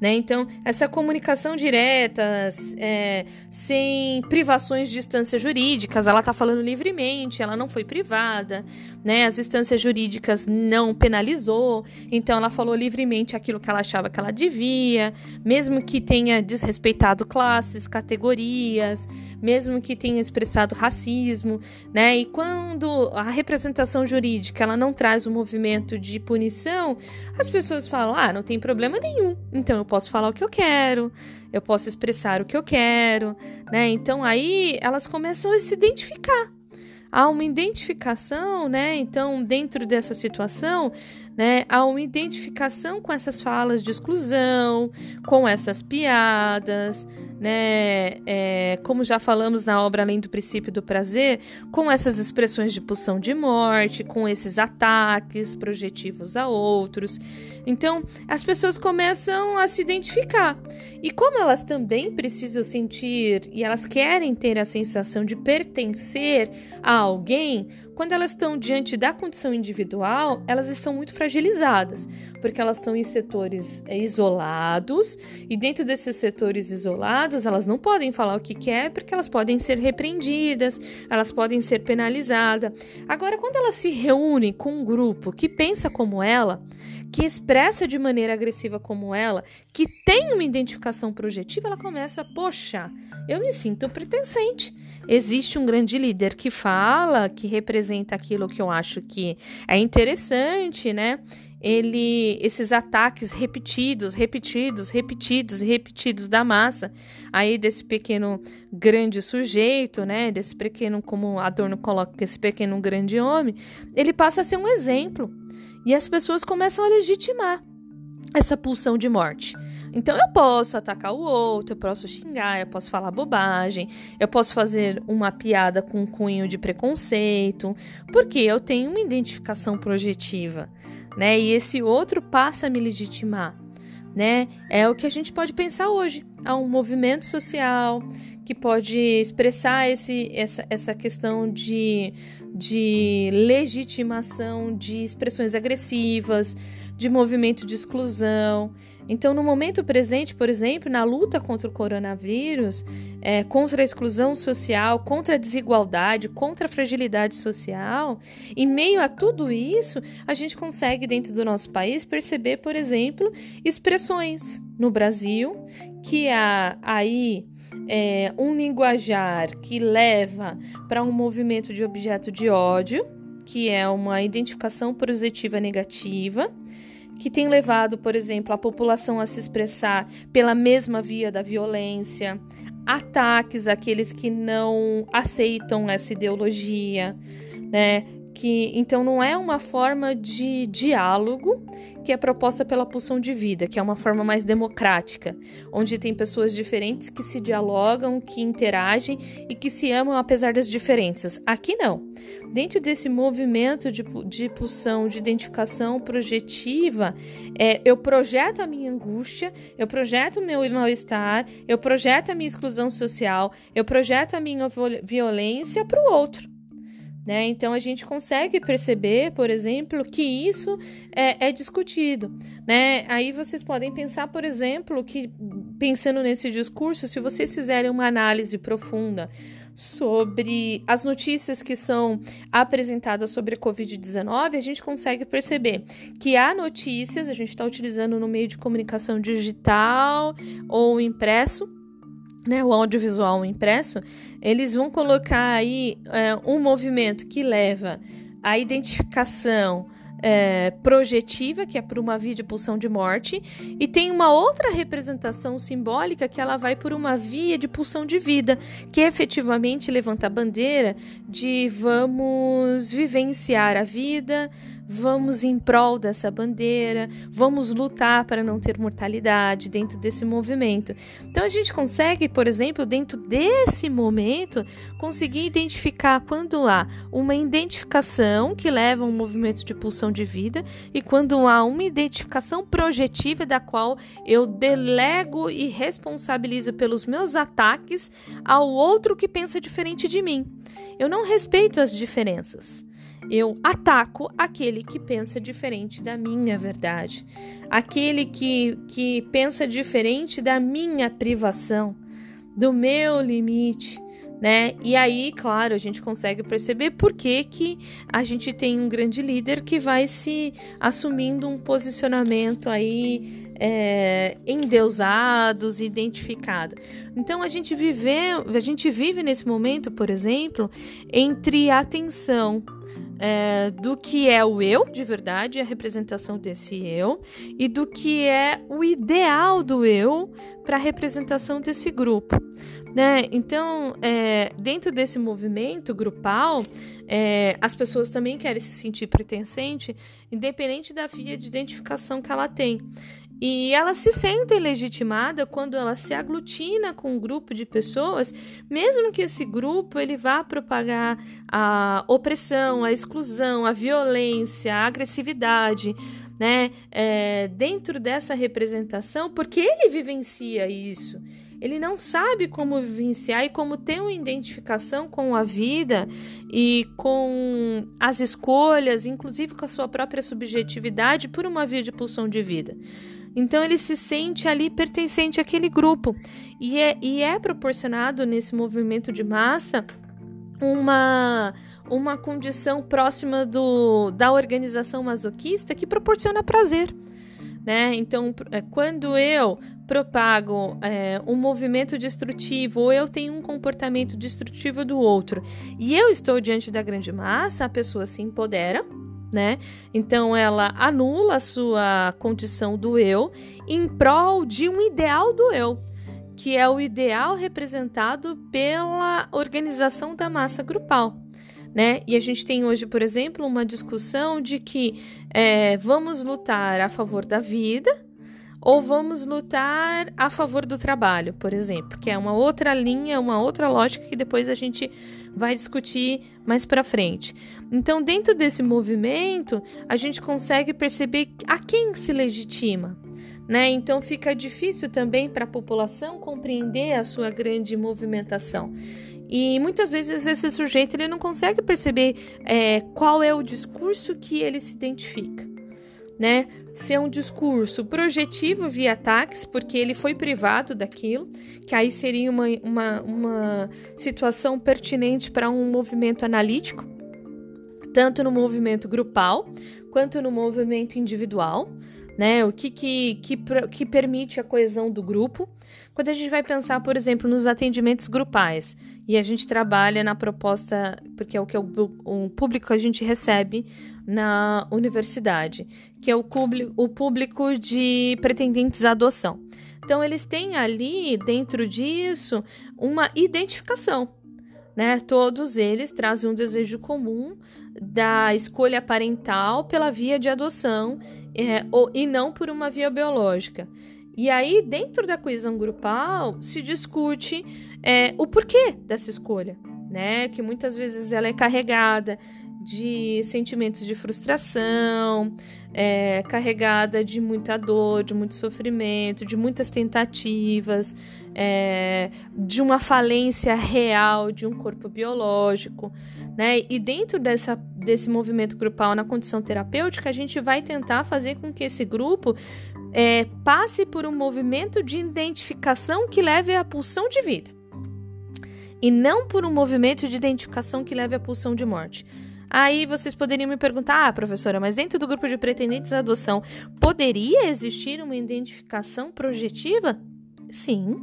Né? Então, essa comunicação direta, é, sem privações de instâncias jurídicas, ela está falando livremente, ela não foi privada, né? As instâncias jurídicas não penalizou, então ela falou livremente aquilo que ela achava que ela devia, mesmo que tenha desrespeitado classes, categorias mesmo que tenha expressado racismo, né? E quando a representação jurídica ela não traz o um movimento de punição, as pessoas falam: "Ah, não tem problema nenhum. Então eu posso falar o que eu quero, eu posso expressar o que eu quero", né? Então aí elas começam a se identificar. Há uma identificação, né? Então, dentro dessa situação, né? Há uma identificação com essas falas de exclusão, com essas piadas, né? É, como já falamos na obra Além do Princípio do Prazer, com essas expressões de pulsão de morte, com esses ataques projetivos a outros. Então, as pessoas começam a se identificar. E como elas também precisam sentir e elas querem ter a sensação de pertencer a alguém, quando elas estão diante da condição individual, elas estão muito fragilizadas, porque elas estão em setores é, isolados, e dentro desses setores isolados, elas não podem falar o que quer, porque elas podem ser repreendidas, elas podem ser penalizadas. Agora, quando elas se reúnem com um grupo que pensa como ela, que expressa de maneira agressiva como ela, que tem uma identificação projetiva, ela começa, poxa, eu me sinto pertencente. Existe um grande líder que fala, que representa aquilo que eu acho que é interessante, né? Ele, esses ataques repetidos, repetidos, repetidos repetidos da massa, aí desse pequeno grande sujeito, né? Desse pequeno, como Adorno coloca, esse pequeno grande homem, ele passa a ser um exemplo e as pessoas começam a legitimar essa pulsão de morte. Então eu posso atacar o outro, eu posso xingar, eu posso falar bobagem, eu posso fazer uma piada com um cunho de preconceito, porque eu tenho uma identificação projetiva, né? E esse outro passa a me legitimar, né? É o que a gente pode pensar hoje. Há um movimento social que pode expressar esse, essa, essa questão de, de legitimação de expressões agressivas, de movimento de exclusão. Então, no momento presente, por exemplo, na luta contra o coronavírus, é, contra a exclusão social, contra a desigualdade, contra a fragilidade social, em meio a tudo isso, a gente consegue, dentro do nosso país, perceber, por exemplo, expressões no Brasil que há aí é, um linguajar que leva para um movimento de objeto de ódio, que é uma identificação positiva negativa que tem levado, por exemplo, a população a se expressar pela mesma via da violência, ataques àqueles que não aceitam essa ideologia, né? Que então não é uma forma de diálogo que é proposta pela pulsão de vida, que é uma forma mais democrática, onde tem pessoas diferentes que se dialogam, que interagem e que se amam apesar das diferenças. Aqui não. Dentro desse movimento de, de pulsão, de identificação projetiva, é, eu projeto a minha angústia, eu projeto o meu mal-estar, eu projeto a minha exclusão social, eu projeto a minha violência para o outro. Né? Então a gente consegue perceber, por exemplo, que isso é, é, discutido. Né? Aí vocês podem pensar, por exemplo, que pensando nesse discurso, se vocês fizerem uma análise profunda sobre as notícias que são apresentadas sobre a Covid-19, a gente consegue perceber que há notícias, a gente está utilizando no meio de comunicação digital ou impresso né, o audiovisual impresso, eles vão colocar aí é, um movimento que leva à identificação é, projetiva, que é por uma via de pulsão de morte, e tem uma outra representação simbólica que ela vai por uma via de pulsão de vida, que efetivamente levanta a bandeira de vamos vivenciar a vida, vamos em prol dessa bandeira, vamos lutar para não ter mortalidade dentro desse movimento. Então a gente consegue, por exemplo, dentro desse momento, conseguir identificar quando há uma identificação que leva a um movimento de pulsão de vida e quando há uma identificação projetiva da qual eu delego e responsabilizo pelos meus ataques ao outro que pensa diferente de mim. Eu não respeito as diferenças. Eu ataco aquele que pensa diferente da minha verdade, aquele que, que pensa diferente da minha privação, do meu limite, né? E aí, claro, a gente consegue perceber por que, que a gente tem um grande líder que vai se assumindo um posicionamento aí é, endeusados, identificado. Então a gente vive, a gente vive nesse momento, por exemplo, entre atenção é, do que é o eu de verdade, a representação desse eu, e do que é o ideal do eu para a representação desse grupo. Né? Então, é, dentro desse movimento grupal, é, as pessoas também querem se sentir pertencente, independente da via de identificação que ela tem. E ela se sente legitimada quando ela se aglutina com um grupo de pessoas, mesmo que esse grupo ele vá propagar a opressão, a exclusão, a violência, a agressividade, né? É, dentro dessa representação, porque ele vivencia isso. Ele não sabe como vivenciar e como ter uma identificação com a vida e com as escolhas, inclusive com a sua própria subjetividade, por uma via de pulsão de vida. Então ele se sente ali pertencente àquele grupo. E é, e é proporcionado nesse movimento de massa uma uma condição próxima do, da organização masoquista que proporciona prazer. Né? Então, é, quando eu propago é, um movimento destrutivo ou eu tenho um comportamento destrutivo do outro e eu estou diante da grande massa, a pessoa se empodera, né? Então ela anula a sua condição do eu em prol de um ideal do eu, que é o ideal representado pela organização da massa grupal. Né? E a gente tem hoje, por exemplo, uma discussão de que é, vamos lutar a favor da vida ou vamos lutar a favor do trabalho, por exemplo, que é uma outra linha, uma outra lógica que depois a gente vai discutir mais para frente. Então, dentro desse movimento, a gente consegue perceber a quem se legitima. Né? Então fica difícil também para a população compreender a sua grande movimentação. E muitas vezes esse sujeito ele não consegue perceber é, qual é o discurso que ele se identifica né? Ser um discurso projetivo via ataques, porque ele foi privado daquilo, que aí seria uma, uma, uma situação pertinente para um movimento analítico, tanto no movimento grupal quanto no movimento individual, né? O que, que, que, que permite a coesão do grupo. Quando a gente vai pensar, por exemplo, nos atendimentos grupais, e a gente trabalha na proposta, porque é o que o, o público a gente recebe na universidade, que é o, o público de pretendentes à adoção. Então, eles têm ali, dentro disso, uma identificação. Né? Todos eles trazem um desejo comum da escolha parental pela via de adoção é, ou, e não por uma via biológica. E aí, dentro da coesão grupal, se discute é, o porquê dessa escolha, né? Que muitas vezes ela é carregada de sentimentos de frustração, é, carregada de muita dor, de muito sofrimento, de muitas tentativas, é, de uma falência real de um corpo biológico. Né? E dentro dessa, desse movimento grupal na condição terapêutica, a gente vai tentar fazer com que esse grupo é, passe por um movimento de identificação que leve à pulsão de vida. E não por um movimento de identificação que leve à pulsão de morte. Aí vocês poderiam me perguntar, ah, professora, mas dentro do grupo de pretendentes à adoção poderia existir uma identificação projetiva? Sim.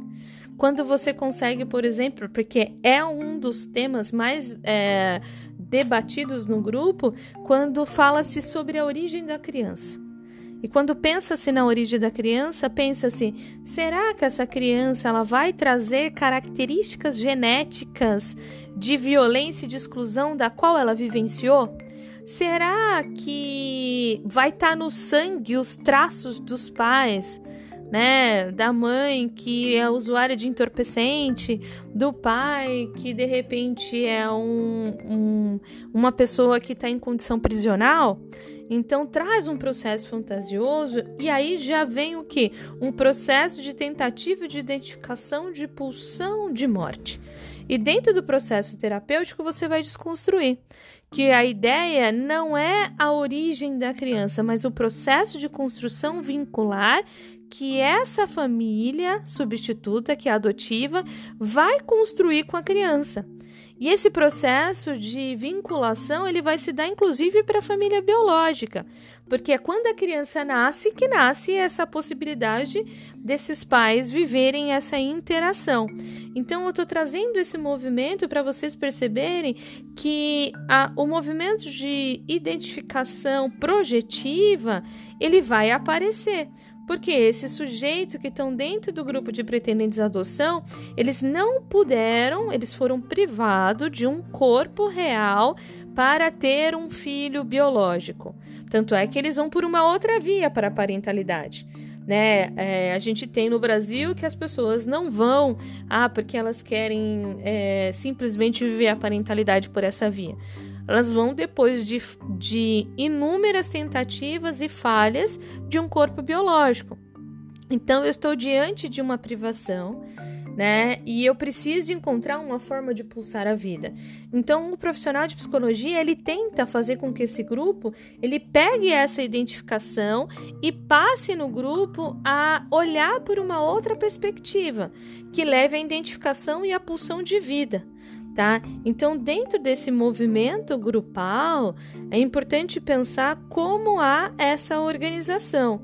Quando você consegue, por exemplo, porque é um dos temas mais é, debatidos no grupo, quando fala-se sobre a origem da criança. E quando pensa-se na origem da criança, pensa-se: será que essa criança ela vai trazer características genéticas de violência e de exclusão da qual ela vivenciou? Será que vai estar tá no sangue os traços dos pais, né? Da mãe que é usuária de entorpecente, do pai que de repente é um, um uma pessoa que está em condição prisional? Então traz um processo fantasioso e aí já vem o que? Um processo de tentativa de identificação de pulsão de morte. E dentro do processo terapêutico você vai desconstruir que a ideia não é a origem da criança, mas o processo de construção vincular que essa família substituta, que é adotiva, vai construir com a criança. E esse processo de vinculação ele vai se dar inclusive para a família biológica, porque é quando a criança nasce que nasce essa possibilidade desses pais viverem essa interação. Então, eu estou trazendo esse movimento para vocês perceberem que a, o movimento de identificação projetiva ele vai aparecer porque esses sujeitos que estão dentro do grupo de pretendentes à adoção, eles não puderam, eles foram privados de um corpo real para ter um filho biológico. Tanto é que eles vão por uma outra via para a parentalidade. Né? É, a gente tem no Brasil que as pessoas não vão, ah, porque elas querem é, simplesmente viver a parentalidade por essa via elas vão depois de, de inúmeras tentativas e falhas de um corpo biológico. Então, eu estou diante de uma privação, né? E eu preciso encontrar uma forma de pulsar a vida. Então, o profissional de psicologia, ele tenta fazer com que esse grupo, ele pegue essa identificação e passe no grupo a olhar por uma outra perspectiva, que leve à identificação e à pulsão de vida tá? Então, dentro desse movimento grupal, é importante pensar como há essa organização,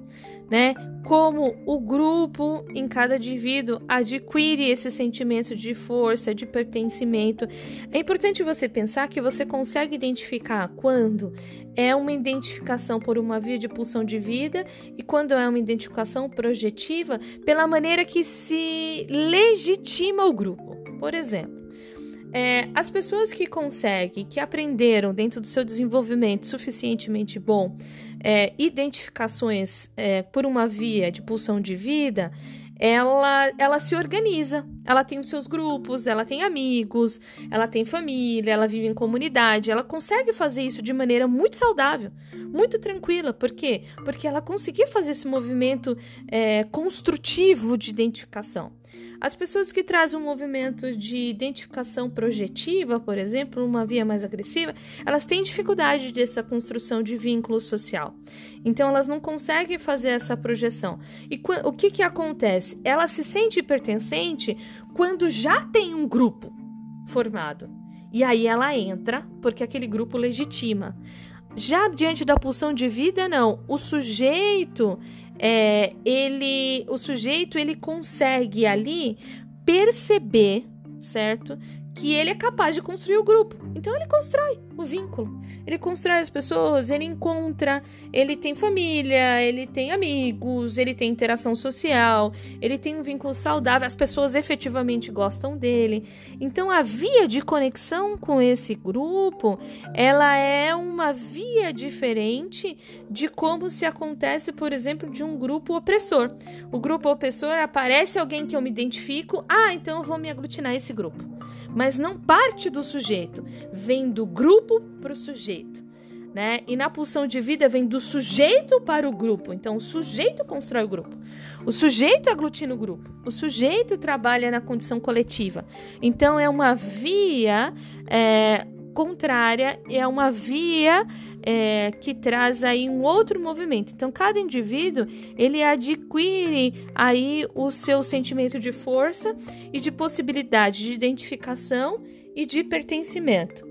né? Como o grupo em cada indivíduo adquire esse sentimento de força, de pertencimento. É importante você pensar que você consegue identificar quando é uma identificação por uma via de pulsão de vida e quando é uma identificação projetiva pela maneira que se legitima o grupo. Por exemplo, é, as pessoas que conseguem, que aprenderam dentro do seu desenvolvimento suficientemente bom, é, identificações é, por uma via de pulsão de vida, ela, ela se organiza. Ela tem os seus grupos, ela tem amigos, ela tem família, ela vive em comunidade. Ela consegue fazer isso de maneira muito saudável, muito tranquila. Por quê? Porque ela conseguiu fazer esse movimento é, construtivo de identificação. As pessoas que trazem um movimento de identificação projetiva, por exemplo, uma via mais agressiva, elas têm dificuldade dessa construção de vínculo social. Então, elas não conseguem fazer essa projeção. E o que, que acontece? Ela se sente pertencente quando já tem um grupo formado. E aí ela entra porque aquele grupo legitima. Já diante da pulsão de vida, não. O sujeito é, ele, o sujeito ele consegue ali perceber, certo? Que ele é capaz de construir o grupo. Então ele constrói o vínculo. Ele constrói as pessoas, ele encontra, ele tem família, ele tem amigos, ele tem interação social, ele tem um vínculo saudável, as pessoas efetivamente gostam dele. Então a via de conexão com esse grupo, ela é uma via diferente de como se acontece, por exemplo, de um grupo opressor. O grupo opressor aparece alguém que eu me identifico, ah, então eu vou me aglutinar a esse grupo. Mas não parte do sujeito, vem do grupo para o sujeito. Né? E na pulsão de vida vem do sujeito para o grupo. Então, o sujeito constrói o grupo. O sujeito aglutina o grupo. O sujeito trabalha na condição coletiva. Então, é uma via é, contrária, é uma via é, que traz aí um outro movimento. Então, cada indivíduo ele adquire aí o seu sentimento de força e de possibilidade de identificação e de pertencimento.